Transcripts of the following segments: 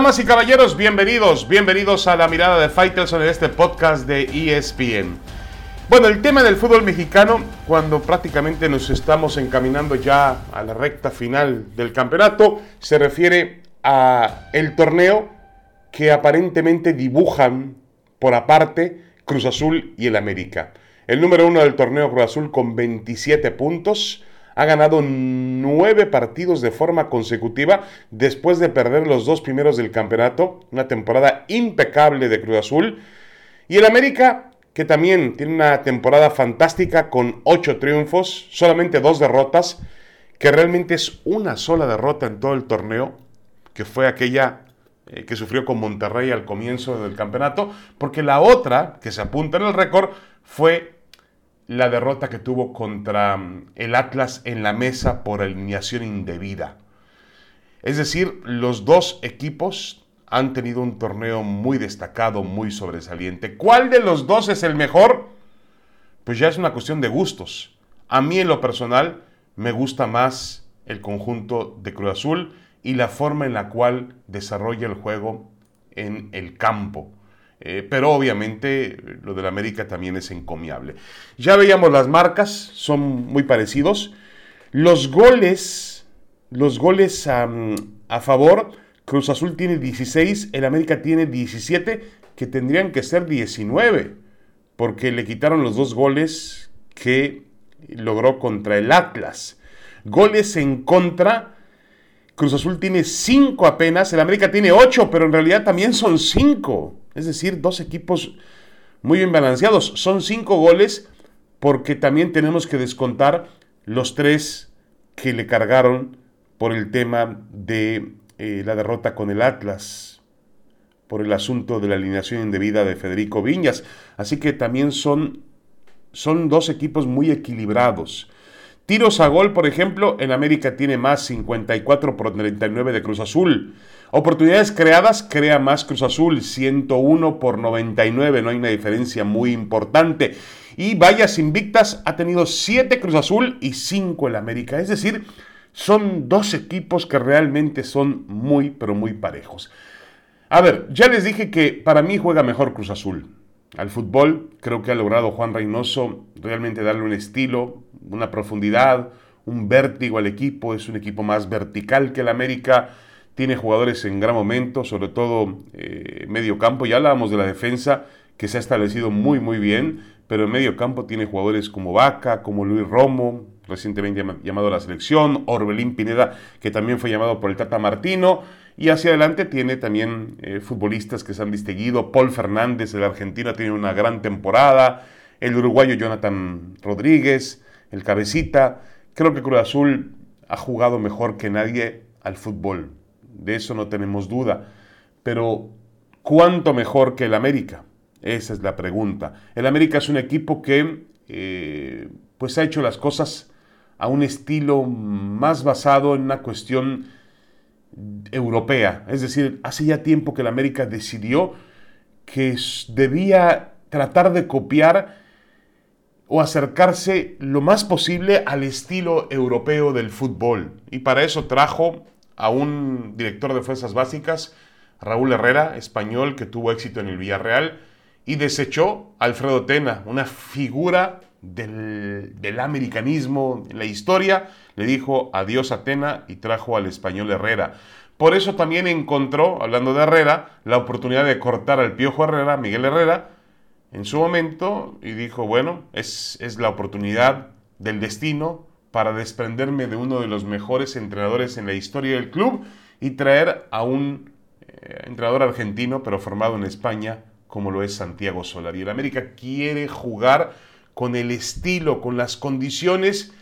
Damas y caballeros, bienvenidos, bienvenidos a la mirada de Faitelson en este podcast de ESPN. Bueno, el tema del fútbol mexicano, cuando prácticamente nos estamos encaminando ya a la recta final del campeonato, se refiere a el torneo que aparentemente dibujan por aparte Cruz Azul y el América. El número uno del torneo Cruz Azul con 27 puntos, ha ganado nueve partidos de forma consecutiva después de perder los dos primeros del campeonato. Una temporada impecable de Cruz Azul. Y el América, que también tiene una temporada fantástica con ocho triunfos, solamente dos derrotas, que realmente es una sola derrota en todo el torneo, que fue aquella eh, que sufrió con Monterrey al comienzo del campeonato, porque la otra, que se apunta en el récord, fue la derrota que tuvo contra mm, el Atlas en la mesa por alineación indebida. Es decir, los dos equipos han tenido un torneo muy destacado, muy sobresaliente. ¿Cuál de los dos es el mejor? Pues ya es una cuestión de gustos. A mí en lo personal me gusta más el conjunto de Cruz Azul y la forma en la cual desarrolla el juego en el campo. Eh, pero obviamente lo del América también es encomiable. Ya veíamos las marcas, son muy parecidos. Los goles, los goles a favor, Cruz Azul tiene 16, el América tiene 17, que tendrían que ser 19, porque le quitaron los dos goles que logró contra el Atlas. Goles en contra, Cruz Azul tiene 5 apenas, el América tiene 8, pero en realidad también son 5. Es decir, dos equipos muy bien balanceados. Son cinco goles porque también tenemos que descontar los tres que le cargaron por el tema de eh, la derrota con el Atlas, por el asunto de la alineación indebida de Federico Viñas. Así que también son, son dos equipos muy equilibrados. Tiros a gol, por ejemplo, en América tiene más 54 por 39 de Cruz Azul. Oportunidades creadas, crea más Cruz Azul, 101 por 99, no hay una diferencia muy importante. Y vallas invictas ha tenido 7 Cruz Azul y 5 el América. Es decir, son dos equipos que realmente son muy, pero muy parejos. A ver, ya les dije que para mí juega mejor Cruz Azul. Al fútbol creo que ha logrado Juan Reynoso realmente darle un estilo, una profundidad, un vértigo al equipo. Es un equipo más vertical que el América tiene jugadores en gran momento, sobre todo eh, medio campo. Ya hablábamos de la defensa, que se ha establecido muy, muy bien, pero en medio campo tiene jugadores como Vaca, como Luis Romo, recientemente llamado a la selección, Orbelín Pineda, que también fue llamado por el Tata Martino, y hacia adelante tiene también eh, futbolistas que se han distinguido, Paul Fernández, el argentino, tiene una gran temporada, el uruguayo Jonathan Rodríguez, el cabecita, creo que Cruz Azul ha jugado mejor que nadie al fútbol de eso no tenemos duda. Pero, ¿cuánto mejor que el América? Esa es la pregunta. El América es un equipo que eh, pues ha hecho las cosas a un estilo más basado en una cuestión europea. Es decir, hace ya tiempo que el América decidió que debía tratar de copiar o acercarse lo más posible al estilo europeo del fútbol. Y para eso trajo a un director de fuerzas básicas, Raúl Herrera, español, que tuvo éxito en el Villarreal, y desechó a Alfredo Tena, una figura del, americanismo en la historia, le dijo adiós a Tena y trajo al español Herrera. Por eso también encontró, hablando de Herrera, la oportunidad de cortar al Piojo Herrera, Miguel Herrera, en su momento, y dijo, bueno, es, es la oportunidad del destino, para desprenderme de uno de los mejores entrenadores en la historia del club y traer a un eh, entrenador argentino, pero formado en España, como lo es Santiago Solari. El América quiere jugar con el estilo, con las condiciones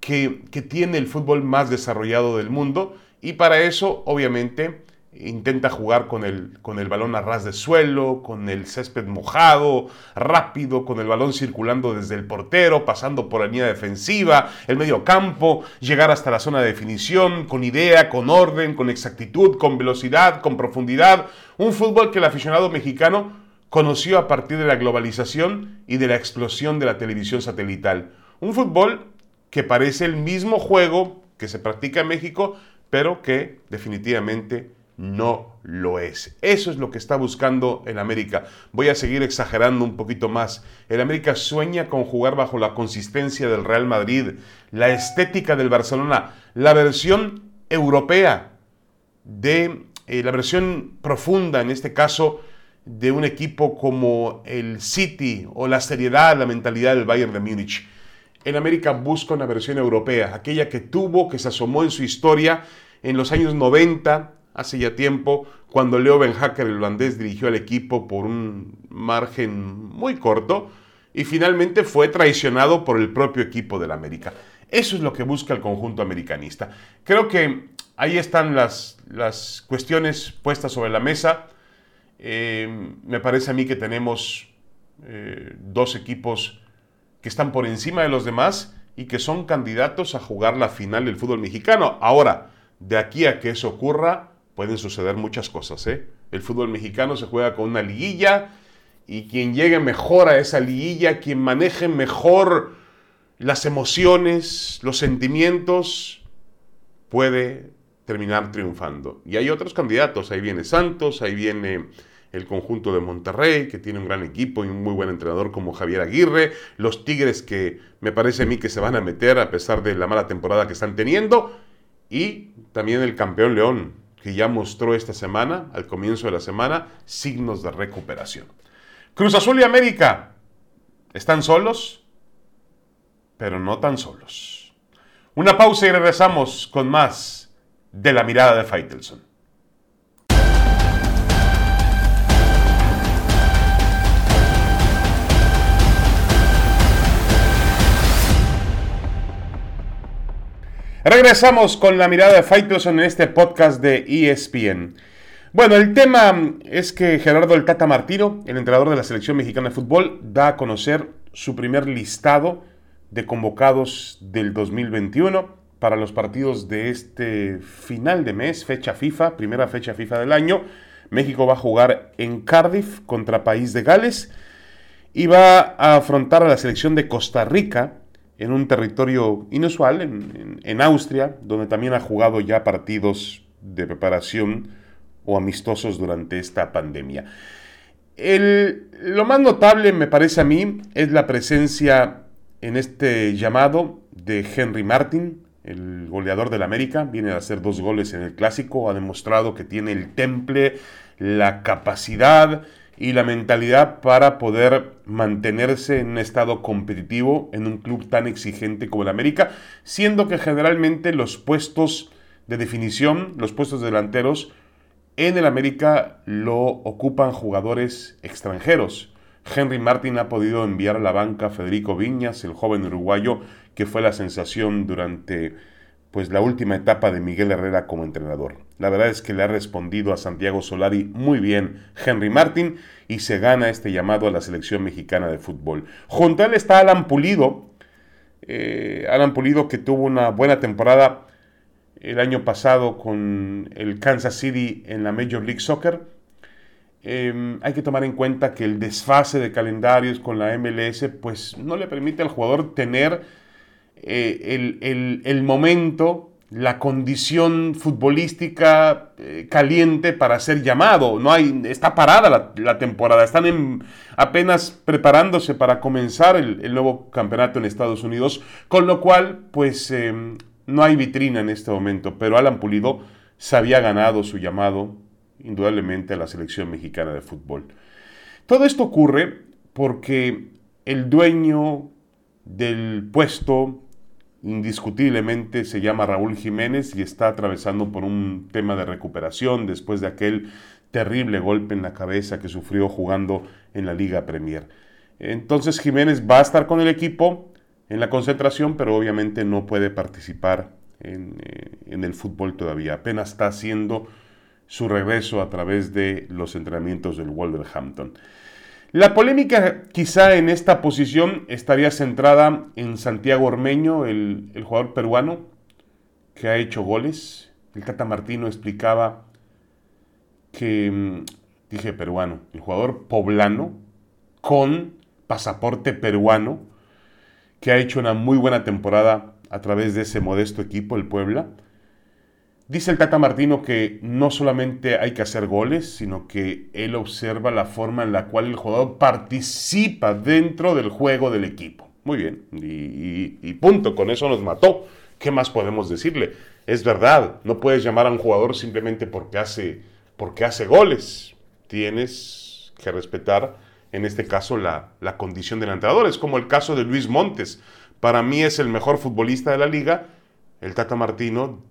que, que tiene el fútbol más desarrollado del mundo y para eso, obviamente, intenta jugar con el, con el balón a ras de suelo, con el césped mojado, rápido, con el balón circulando desde el portero, pasando por la línea defensiva, el medio campo, llegar hasta la zona de definición, con idea, con orden, con exactitud, con velocidad, con profundidad. Un fútbol que el aficionado mexicano conoció a partir de la globalización y de la explosión de la televisión satelital. Un fútbol que parece el mismo juego que se practica en México, pero que definitivamente no lo es. Eso es lo que está buscando el América. Voy a seguir exagerando un poquito más. El América sueña con jugar bajo la consistencia del Real Madrid, la estética del Barcelona, la versión europea de eh, la versión profunda, en este caso, de un equipo como el City o la seriedad, la mentalidad del Bayern de Múnich. El América busca una versión europea, aquella que tuvo, que se asomó en su historia en los años 90, hace ya tiempo, cuando Leo Ben Hacker, el holandés, dirigió al equipo por un margen muy corto y finalmente fue traicionado por el propio equipo del América. Eso es lo que busca el conjunto americanista. Creo que ahí están las, las cuestiones puestas sobre la mesa. Eh, me parece a mí que tenemos eh, dos equipos que están por encima de los demás y que son candidatos a jugar la final del fútbol mexicano. Ahora, de aquí a que eso ocurra, pueden suceder muchas cosas. ¿eh? El fútbol mexicano se juega con una liguilla y quien llegue mejor a esa liguilla, quien maneje mejor las emociones, los sentimientos, puede terminar triunfando. Y hay otros candidatos, ahí viene Santos, ahí viene el conjunto de Monterrey, que tiene un gran equipo y un muy buen entrenador como Javier Aguirre, los Tigres que me parece a mí que se van a meter a pesar de la mala temporada que están teniendo, y también el campeón León, que ya mostró esta semana, al comienzo de la semana, signos de recuperación. Cruz Azul y América están solos, pero no tan solos. Una pausa y regresamos con más de la mirada de Faitelson. Regresamos con la mirada de Faitelson en este podcast de ESPN. Bueno, el tema es que Gerardo El Tata Martino, el entrenador de la selección mexicana de fútbol, da a conocer su primer listado de convocados del 2021 para los partidos de este final de mes, fecha FIFA, primera fecha FIFA del año. México va a jugar en Cardiff contra País de Gales y va a afrontar a la selección de Costa Rica en un territorio inusual, en, Austria, donde también ha jugado ya partidos de preparación o amistosos durante esta pandemia. lo más notable, me parece a mí, es la presencia en este llamado de Henry Martin, el goleador del América, viene a hacer dos goles en el clásico, ha demostrado que tiene el temple, la capacidad y la mentalidad para poder mantenerse en un estado competitivo en un club tan exigente como el América, siendo que generalmente los puestos de definición, los puestos delanteros en el América lo ocupan jugadores extranjeros. Henry Martin ha podido enviar a la banca a Federico Viñas, el joven uruguayo que fue la sensación durante pues la última etapa de Miguel Herrera como entrenador. La verdad es que le ha respondido a Santiago Solari muy bien Henry Martin y se gana este llamado a la selección mexicana de fútbol. Junto a él está Alan Pulido, eh, Alan Pulido que tuvo una buena temporada el año pasado con el Kansas City en la Major League Soccer. Em, hay que tomar en cuenta que el desfase de calendarios con la MLS pues no le permite al jugador tener eh, el, momento, la condición futbolística eh, caliente para ser llamado. No hay, está parada la, temporada, están apenas preparándose para comenzar el, nuevo campeonato en Estados Unidos, con lo cual, pues em, no hay vitrina en este momento, pero Alan Pulido se había ganado su llamado indudablemente a la selección mexicana de fútbol. Todo esto ocurre porque el dueño del puesto indiscutiblemente se llama Raúl Jiménez y está atravesando por un tema de recuperación después de aquel terrible golpe en la cabeza que sufrió jugando en la Liga Premier. Entonces Jiménez va a estar con el equipo en la concentración, pero obviamente no puede participar en, eh, el fútbol todavía. Apenas está haciendo su regreso a través de los entrenamientos del Wolverhampton. La polémica quizá en esta posición estaría centrada en Santiago Ormeño, el, jugador peruano que ha hecho goles. El Tata Martino explicaba que, mm, dije peruano, el jugador poblano con pasaporte peruano que ha hecho una muy buena temporada a través de ese modesto equipo, el Puebla. Dice el Tata Martino que no solamente hay que hacer goles, sino que él observa la forma en la cual el jugador participa dentro del juego del equipo. Muy bien, y, punto, con eso nos mató. ¿Qué más podemos decirle? Es verdad, no puedes llamar a un jugador simplemente porque hace, porque hace goles. Tienes que respetar, en este caso, la, la condición del entrenador. Es como el caso de Luis Montes. Para mí es el mejor futbolista de la liga. El Tata Martino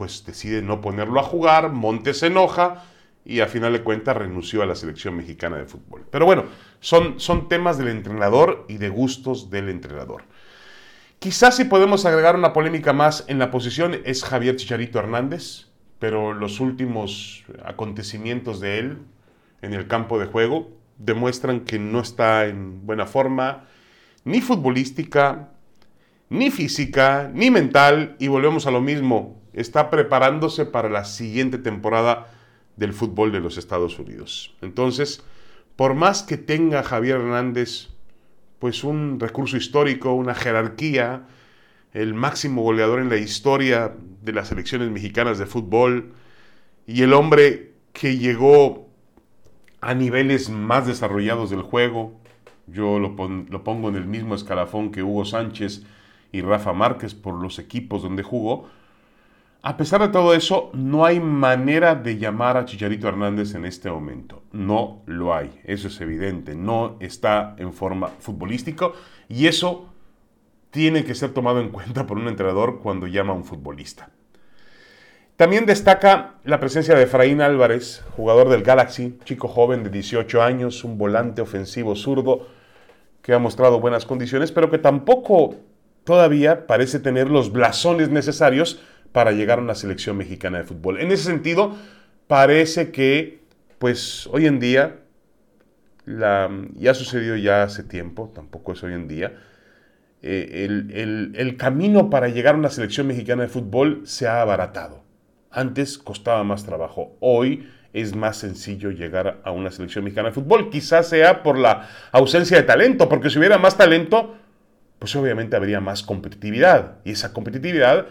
pues decide no ponerlo a jugar, Montes se enoja y a final de cuentas renunció a la selección mexicana de fútbol. Pero bueno, son, son temas del entrenador y de gustos del entrenador. Quizás si podemos agregar una polémica más en la posición es Javier Chicharito Hernández, pero los últimos acontecimientos de él en el campo de juego demuestran que no está en buena forma, ni futbolística, ni física, ni mental, y volvemos a lo mismo, está preparándose para la siguiente temporada del fútbol de los Estados Unidos. Entonces, por más que tenga Javier Hernández pues un recurso histórico, una jerarquía, el máximo goleador en la historia de las selecciones mexicanas de fútbol y el hombre que llegó a niveles más desarrollados del juego, yo lo, lo pongo en el mismo escalafón que Hugo Sánchez y Rafa Márquez por los equipos donde jugó, a pesar de todo eso, no hay manera de llamar a Chicharito Hernández en este momento. No lo hay, eso es evidente. No está en forma futbolística y eso tiene que ser tomado en cuenta por un entrenador cuando llama a un futbolista. También destaca la presencia de Efraín Álvarez, jugador del Galaxy, chico joven de 18 años, un volante ofensivo zurdo que ha mostrado buenas condiciones, pero que tampoco todavía parece tener los blasones necesarios para llegar a una selección mexicana de fútbol. En ese sentido, parece que, pues hoy en día, la, y ha sucedido ya hace tiempo, tampoco es hoy en día, eh, el, el camino para llegar a una selección mexicana de fútbol se ha abaratado. Antes costaba más trabajo, hoy es más sencillo llegar a una selección mexicana de fútbol. Quizás sea por la ausencia de talento, porque si hubiera más talento, pues obviamente habría más competitividad. Y esa competitividad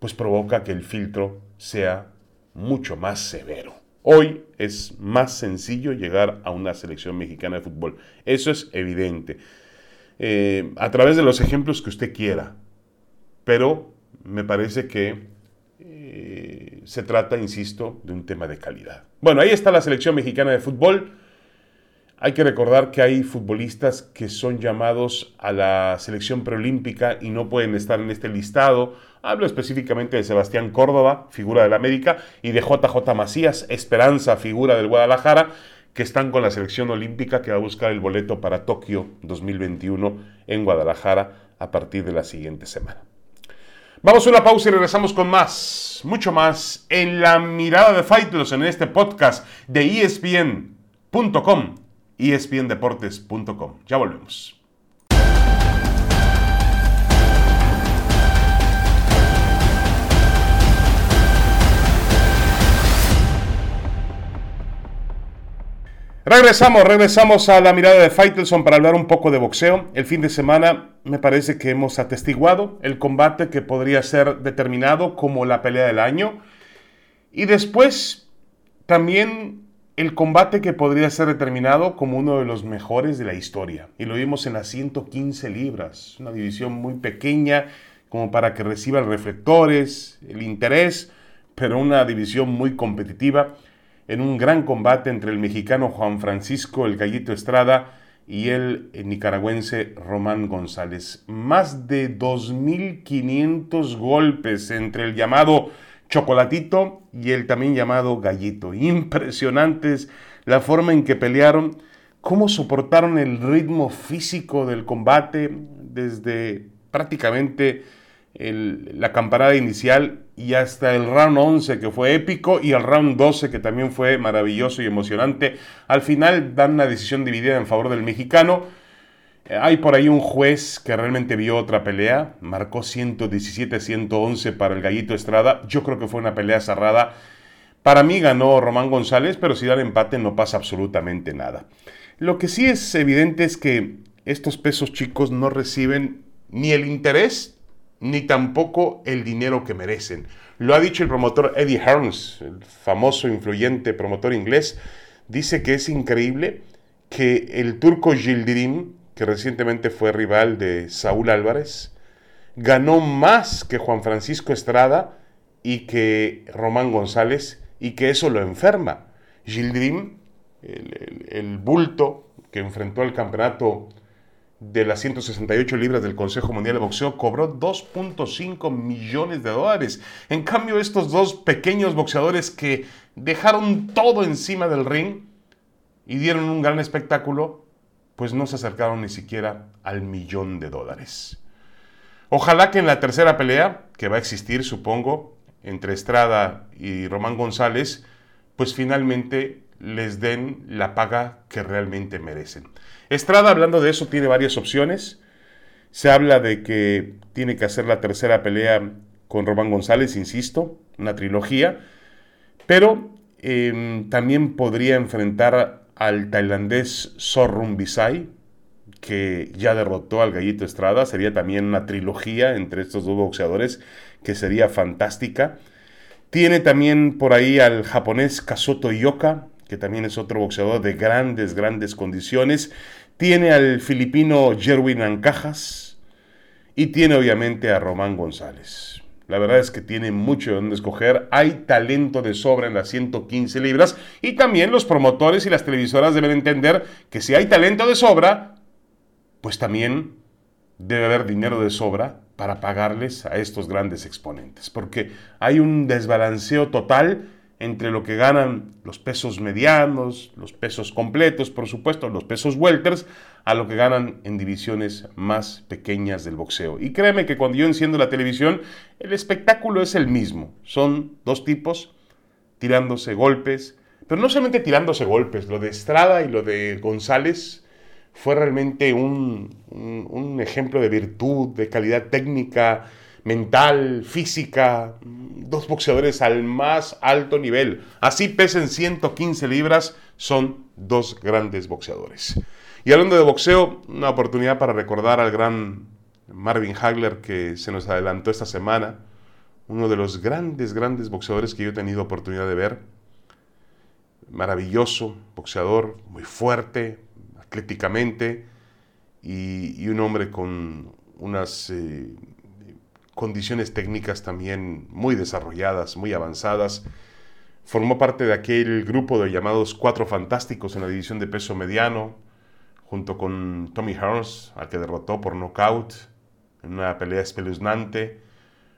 pues provoca que el filtro sea mucho más severo. Hoy es más sencillo llegar a una selección mexicana de fútbol. Eso es evidente. Eh, a través de los ejemplos que usted quiera. Pero me parece que eh, se trata, insisto, de un tema de calidad. Bueno, ahí está la selección mexicana de fútbol. Hay que recordar que hay futbolistas que son llamados a la selección preolímpica y no pueden estar en este listado. Hablo específicamente de Sebastián Córdoba, figura del América, y de JJ Macías, Esperanza, figura del Guadalajara, que están con la selección olímpica que va a buscar el boleto para Tokio 2021 en Guadalajara a partir de la siguiente semana. Vamos a una pausa y regresamos con más, mucho más, en la mirada de Fighters en este podcast de ESPN.com espndeportes.com. Ya volvemos. Regresamos, regresamos a la mirada de Faitelson para hablar un poco de boxeo. El fin de semana me parece que hemos atestiguado el combate que podría ser determinado como la pelea del año. Y después también el combate que podría ser determinado como uno de los mejores de la historia. Y lo vimos en las 115 libras, una división muy pequeña como para que reciba reflectores, el interés, pero una división muy competitiva en un gran combate entre el mexicano Juan Francisco el Gallito Estrada y el nicaragüense Román González. Más de 2.500 golpes entre el llamado Chocolatito y el también llamado Gallito. Impresionantes la forma en que pelearon, cómo soportaron el ritmo físico del combate desde prácticamente la camparada inicial y hasta el round 11 que fue épico y el round 12 que también fue maravilloso y emocionante. Al final dan una decisión dividida en favor del mexicano hay por ahí un juez que realmente vio otra pelea, marcó 117-111 para el Gallito Estrada. Yo creo que fue una pelea cerrada. Para mí ganó Román González, pero si dan empate no pasa absolutamente nada. Lo que sí es evidente es que estos pesos chicos no reciben ni el interés ni tampoco el dinero que merecen. Lo ha dicho el promotor Eddie Hearns, el famoso, influyente promotor inglés. Dice que es increíble que el turco Gildirim, que recientemente fue rival de Saúl Álvarez, ganó más que Juan Francisco Estrada y que Román González y que eso lo enferma. Gildirim, el, bulto que enfrentó al campeonato de las 168 libras del Consejo Mundial de Boxeo cobró 2.5 millones de dólares. En cambio, estos dos pequeños boxeadores que dejaron todo encima del ring y dieron un gran espectáculo, pues no se acercaron ni siquiera al millón de dólares. Ojalá que en la tercera pelea, que va a existir, supongo, entre Estrada y Román González, pues finalmente les den la paga que realmente merecen. Estrada, hablando de eso, tiene varias opciones. Se habla de que tiene que hacer la tercera pelea con Román González, insisto, una trilogía, pero em, también podría enfrentar al tailandés Sorrum Bisai, que ya derrotó al Gallito Estrada. Sería también una trilogía entre estos dos boxeadores que sería fantástica. Tiene también por ahí al japonés Kazuto Yoka, que también es otro boxeador de grandes, grandes condiciones. Tiene al filipino Jerwin Ancajas y tiene obviamente a Román González. La verdad es que tiene mucho donde escoger. Hay talento de sobra en las 115 libras. Y también los promotores y las televisoras deben entender que si hay talento de sobra, pues también debe haber dinero de sobra para pagarles a estos grandes exponentes. Porque hay un desbalanceo total entre lo que ganan los pesos medianos, los pesos completos, por supuesto, los pesos welters, a lo que ganan en divisiones más pequeñas del boxeo. Y créeme que cuando yo enciendo la televisión, el espectáculo es el mismo. Son dos tipos tirándose golpes, pero no solamente tirándose golpes, lo de Estrada y lo de González fue realmente un, un ejemplo de virtud, de calidad técnica, mental, física, dos boxeadores al más alto nivel. Así pesen 115 libras, son dos grandes boxeadores. Y hablando de boxeo, una oportunidad para recordar al gran Marvin Hagler que se nos adelantó esta semana, uno de los grandes, grandes boxeadores que yo he tenido oportunidad de ver. Maravilloso boxeador, muy fuerte, atléticamente, y, un hombre con unas eh, condiciones técnicas también muy desarrolladas, muy avanzadas. Formó parte de aquel grupo de llamados Cuatro Fantásticos en la división de peso mediano, junto con Tommy Hearns, al que derrotó por nocaut en una pelea espeluznante,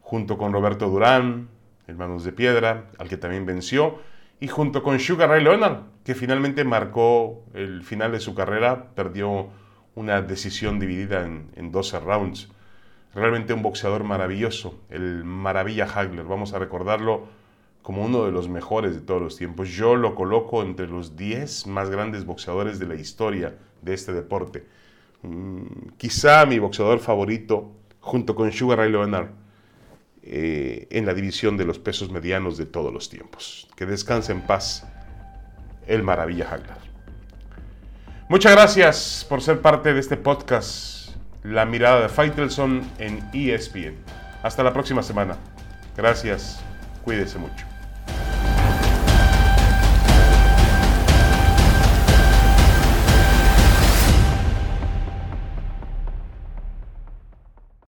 junto con Roberto Durán, en Manos de Piedra, al que también venció, y junto con Sugar Ray Leonard, que finalmente marcó el final de su carrera, perdió una decisión dividida en, en 12 rounds. Realmente un boxeador maravilloso, el Maravilla Hagler. Vamos a recordarlo como uno de los mejores de todos los tiempos. Yo lo coloco entre los 10 más grandes boxeadores de la historia de este deporte. Mm, quizá mi boxeador favorito, junto con Sugar Ray Leonard, eh, en la división de los pesos medianos de todos los tiempos. Que descanse en paz el Maravilla Hagler. Muchas gracias por ser parte de este podcast la mirada de Faitelson en ESPN. Hasta la próxima semana. Gracias. Cuídese mucho.